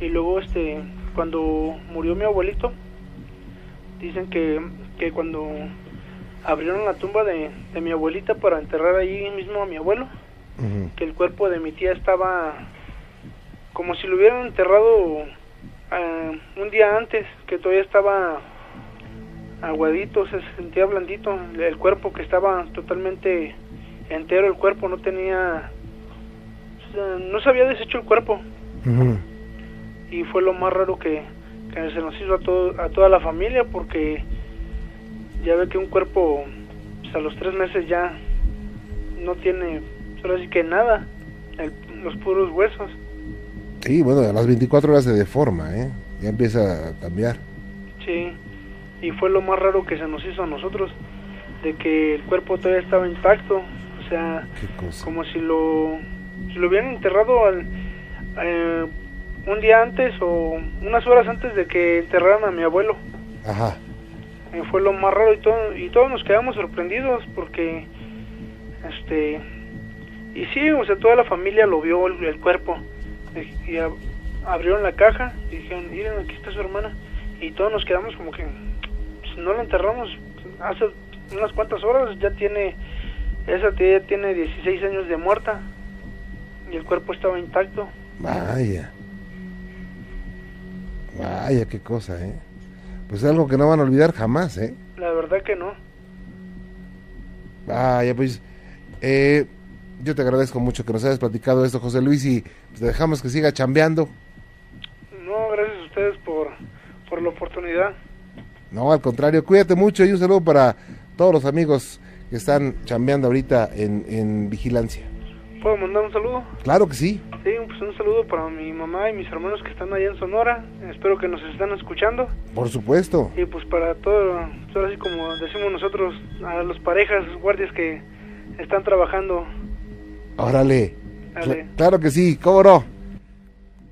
Y luego, este, cuando murió mi abuelito, dicen que, que cuando abrieron la tumba de, de mi abuelita para enterrar ahí mismo a mi abuelo, que el cuerpo de mi tía estaba como si lo hubieran enterrado ah, un día antes, que todavía estaba aguadito, se sentía blandito el cuerpo, que estaba totalmente entero el cuerpo, no tenía, no se había deshecho el cuerpo. Y fue lo más raro que, que se nos hizo a, todo, a toda la familia porque ya ve que un cuerpo pues, a los tres meses ya no tiene, solo así que nada, el- los puros huesos. Sí, bueno, a las 24 horas se deforma, ¿eh? Ya empieza a cambiar. Sí, y fue lo más raro que se nos hizo a nosotros, de que el cuerpo todavía estaba intacto, o sea, como si lo, si lo hubieran enterrado al, eh, un día antes o unas horas antes de que enterraran a mi abuelo. Ajá. Eh, fue lo más raro y todo y todos nos quedamos sorprendidos porque este y sí o sea toda la familia lo vio el, cuerpo y, ab- abrieron la caja y dijeron miren aquí está su hermana y todos nos quedamos como que pues, no la enterramos hace unas cuantas horas ya tiene esa tía tiene 16 años de muerta y el cuerpo estaba intacto Vaya. Vaya, qué cosa, ¿eh? Pues es algo que no van a olvidar jamás, ¿eh? la verdad que no Vaya, pues eh, yo te agradezco mucho que nos hayas platicado esto, José Luis, y te dejamos que siga chambeando. no gracias a ustedes por por la oportunidad No, al contrario, cuídate mucho y un saludo para todos los amigos que están chambeando ahorita en, en vigilancia. puedo mandar un saludo Claro que sí. Sí, pues un saludo para mi mamá y mis hermanos que están allá en Sonora. Espero que nos estén escuchando. Por supuesto. Y pues para todo, todo así como decimos nosotros, a las parejas, guardias que están trabajando. Órale. Dale. Cla- claro que sí, cómo no.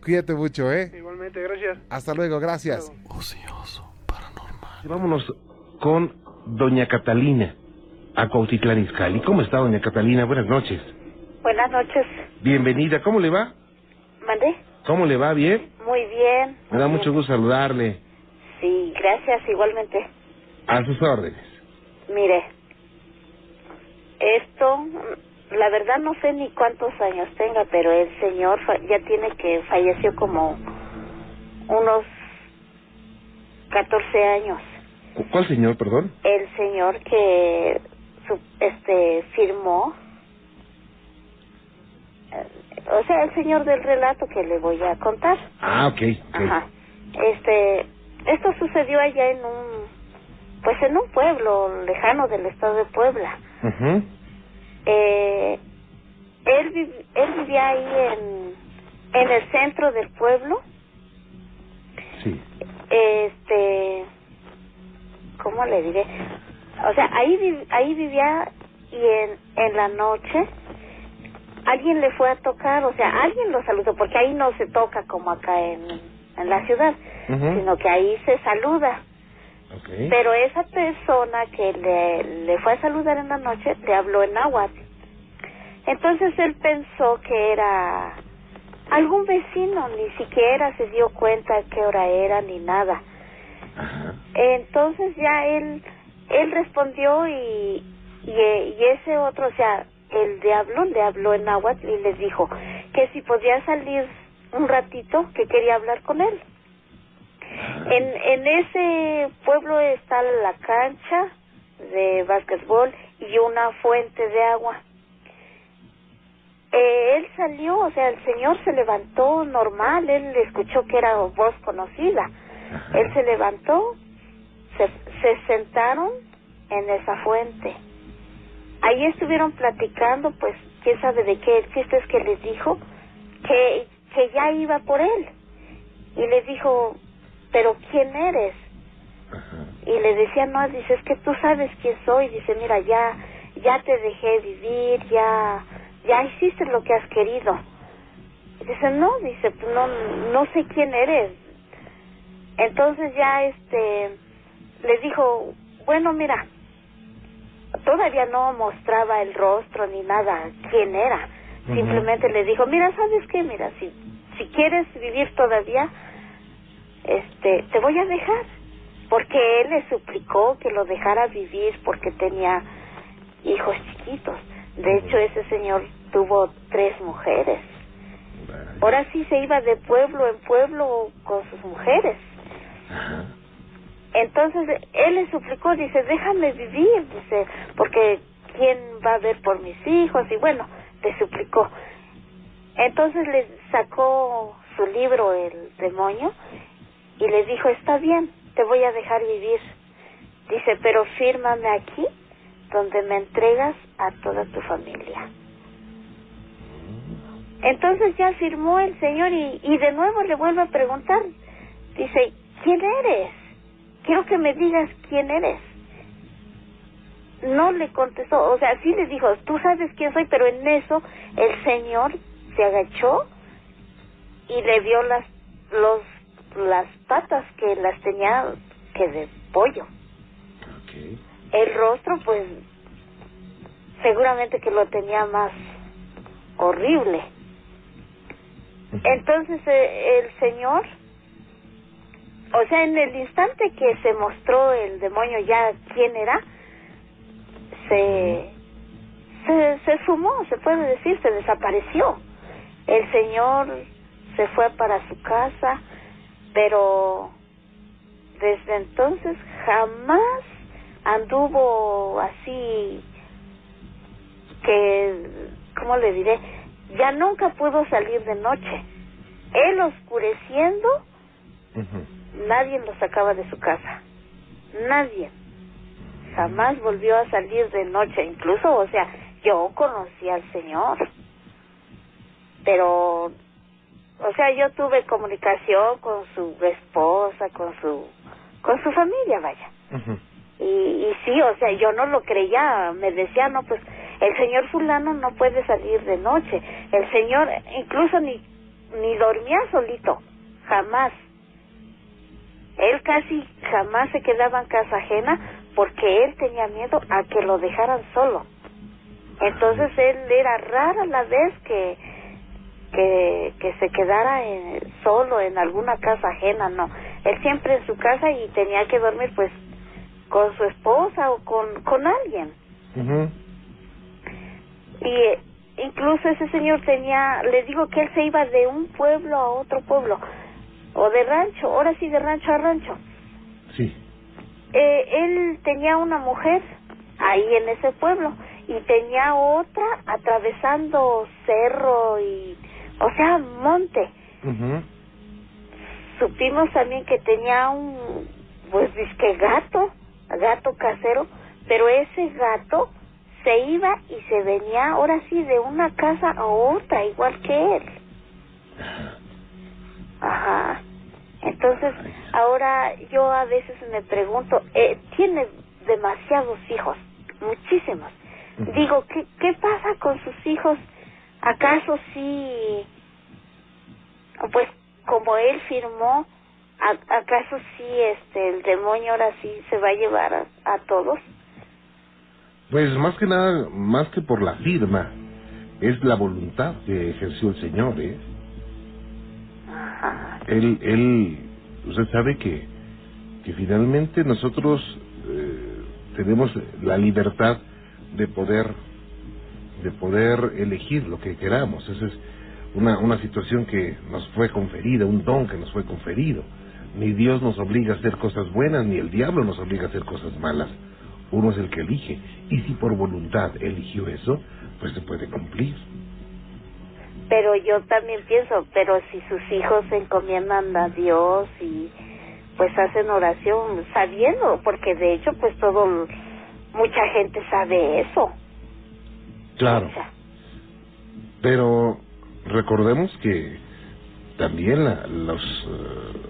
Cuídate mucho, ¿eh? Igualmente, gracias. Hasta luego, gracias. Ocioso, paranormal. Vámonos con doña Catalina, a Cuautitlán Izcalli. ¿Cómo está doña Catalina? Buenas noches. Buenas noches. Bienvenida. ¿Cómo le va? ¿Mandé? ¿Cómo le va? ¿Bien? Muy bien. Me da mucho gusto saludarle. Sí, gracias, igualmente. A sus órdenes. Mire, esto, la verdad no sé ni cuántos años tenga, pero el señor ya tiene que falleció como unos 14 años. ¿Cu- ¿Cuál señor, perdón? El señor que su- este firmó, o sea, el señor del relato que le voy a contar. Ah, ok. ok. Ajá. Este, esto sucedió allá en un, pues en un pueblo lejano del estado de Puebla. Ujú. Eh, él, él vivía ahí en, en el centro del pueblo. Sí. Este, ¿cómo le diré? O sea, ahí, ahí vivía y en, en la noche alguien le fue a tocar, o sea, alguien lo saludó, porque ahí no se toca como acá en, en la ciudad, sino que ahí se saluda. Pero esa persona que le, le fue a saludar en la noche le habló en náhuatl. Entonces él pensó que era algún vecino, ni siquiera se dio cuenta qué hora era ni nada. Ajá. Entonces ya él él respondió y, y, y ese otro, o sea, el diablo le habló en náhuatl y le dijo que si podía salir un ratito, que quería hablar con él. En, en ese pueblo está la cancha de básquetbol y una fuente de agua. Eh, él salió, o sea, el señor se levantó normal, él escuchó que era voz conocida. Él se levantó, se, se sentaron en esa fuente. Ahí estuvieron platicando, pues, quién sabe de qué. El chiste es que les dijo que, que ya iba por él. Y le dijo, pero ¿quién eres? Ajá. Y le decía, no, dice, es que tú sabes quién soy. Dice, mira, ya, ya te dejé vivir, ya, ya hiciste lo que has querido. Y dice, no, dice, pues no, no sé quién eres. Entonces ya, este, le dijo, bueno, mira, todavía no mostraba el rostro ni nada, quién era. Simplemente le dijo, mira, ¿sabes qué? Mira, si, si quieres vivir todavía, este, te voy a dejar. Porque él le suplicó que lo dejara vivir porque tenía hijos chiquitos. De hecho, ese señor tuvo tres mujeres. Ahora sí se iba de pueblo en pueblo con sus mujeres. Ajá. Entonces él le suplicó, dice, déjame vivir, dice, porque quién va a ver por mis hijos y bueno, le suplicó. Entonces le sacó su libro el demonio y le dijo, está bien, te voy a dejar vivir. Dice, pero fírmame aquí donde me entregas a toda tu familia. Entonces ya firmó el señor y, y de nuevo le vuelve a preguntar. Dice, ¿quién eres? Quiero que me digas quién eres. No le contestó, o sea, sí le dijo, tú sabes quién soy, pero en eso el señor se agachó y le vio las los las patas que las tenía que de pollo. El rostro, pues, seguramente que lo tenía más horrible. Entonces eh, el Señor, o sea, en el instante que se mostró el demonio ya quién era, se, se, se sumó, se puede decir, se desapareció. El Señor se fue para su casa, pero desde entonces jamás anduvo así que, ¿cómo le diré? Ya nunca pudo salir de noche. Él oscureciendo, nadie lo sacaba de su casa. Nadie. Jamás volvió a salir de noche. Incluso, o sea, yo conocí al Señor. Pero, o sea, yo tuve comunicación con su esposa, con su, con su familia, vaya. Y, y sí, o sea, yo no lo creía, me decía, no, pues el señor fulano no puede salir de noche, el señor incluso ni, ni dormía solito, jamás. Él casi jamás se quedaba en casa ajena porque él tenía miedo a que lo dejaran solo. Entonces él era rara la vez que, que, que se quedara en, solo en alguna casa ajena, no. Él siempre en su casa y tenía que dormir pues con su esposa o con, con alguien. Y eh, incluso ese señor tenía, le digo que él se iba de un pueblo a otro pueblo, o de rancho, ahora sí de rancho a rancho. Sí. Eh, él tenía una mujer ahí en ese pueblo y tenía otra atravesando cerro y, o sea, monte. Supimos también que tenía un, pues, disque gato gato casero, pero ese gato se iba y se venía ahora sí de una casa a otra, igual que él. Ajá. Entonces, ahora yo a veces me pregunto, eh, tiene demasiados hijos, muchísimos. Digo, ¿qué, ¿qué pasa con sus hijos? ¿Acaso sí, pues como él firmó, ¿Acaso sí este el demonio ahora sí se va a llevar a, todos? Pues más que nada, más que por la firma, es la voluntad que ejerció el Señor, ¿eh? Él, él, usted sabe que, que finalmente nosotros eh, tenemos la libertad de poder, de poder elegir lo que queramos. Esa es una, una situación que nos fue conferida, un don que nos fue conferido. Ni Dios nos obliga a hacer cosas buenas, ni el diablo nos obliga a hacer cosas malas. Uno es el que elige. Y si por voluntad eligió eso, pues se puede cumplir. Pero yo también pienso, pero si sus hijos se encomiendan a Dios y pues hacen oración sabiendo, porque de hecho pues todo, mucha gente sabe eso. Claro. Pero recordemos que también la, los... Eh,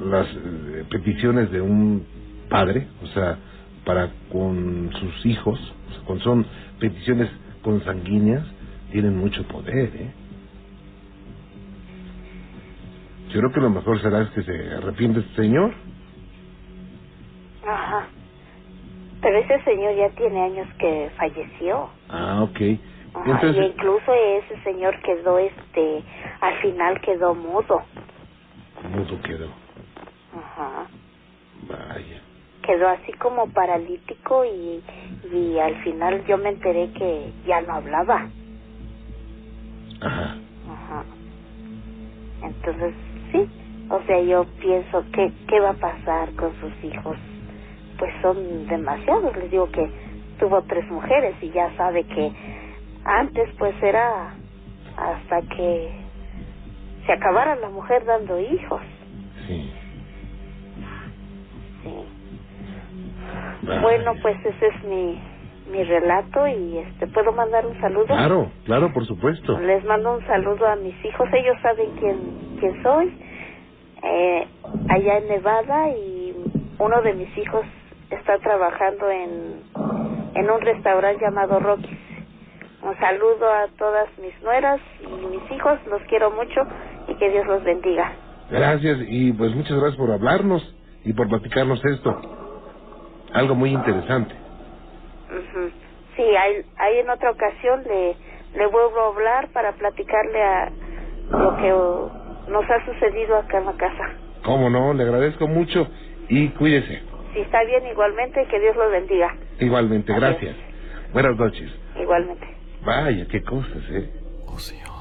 las eh, peticiones de un padre, o sea, para con sus hijos, o sea, cuando son peticiones consanguíneas, tienen mucho poder, ¿eh? Yo creo que lo mejor será es que se arrepiente este señor. Ajá. Pero ese señor ya tiene años que falleció. Ah, ok. Entonces... Y incluso ese señor quedó, este, al final quedó mudo. Mudo quedó. Ajá. Vaya. Quedó así como paralítico y, y al final yo me enteré que ya no hablaba. Ajá. Ajá. Entonces, sí, o sea, yo pienso, ¿qué, ¿qué va a pasar con sus hijos? Pues son demasiados, les digo que tuvo tres mujeres y ya sabe que antes pues era hasta que se acabara la mujer dando hijos. Sí. Sí. Bueno, pues ese es mi, mi relato y este puedo mandar un saludo. Claro, claro, por supuesto. Les mando un saludo a mis hijos, ellos saben quién, quién soy. Eh, allá en Nevada y uno de mis hijos está trabajando en, en un restaurante llamado Rockies. Un saludo a todas mis nueras y mis hijos, los quiero mucho y que Dios los bendiga. Gracias y pues muchas gracias por hablarnos y por platicarnos esto. Algo muy interesante. Sí, hay, hay en otra ocasión le, le vuelvo a hablar para platicarle a lo que oh, nos ha sucedido acá en la casa. Cómo no, le agradezco mucho y cuídese. Si está bien, igualmente, que Dios los bendiga. Igualmente, Adiós. gracias. Buenas noches. Igualmente. Vaya, qué cosas, ¿eh? Ocioso.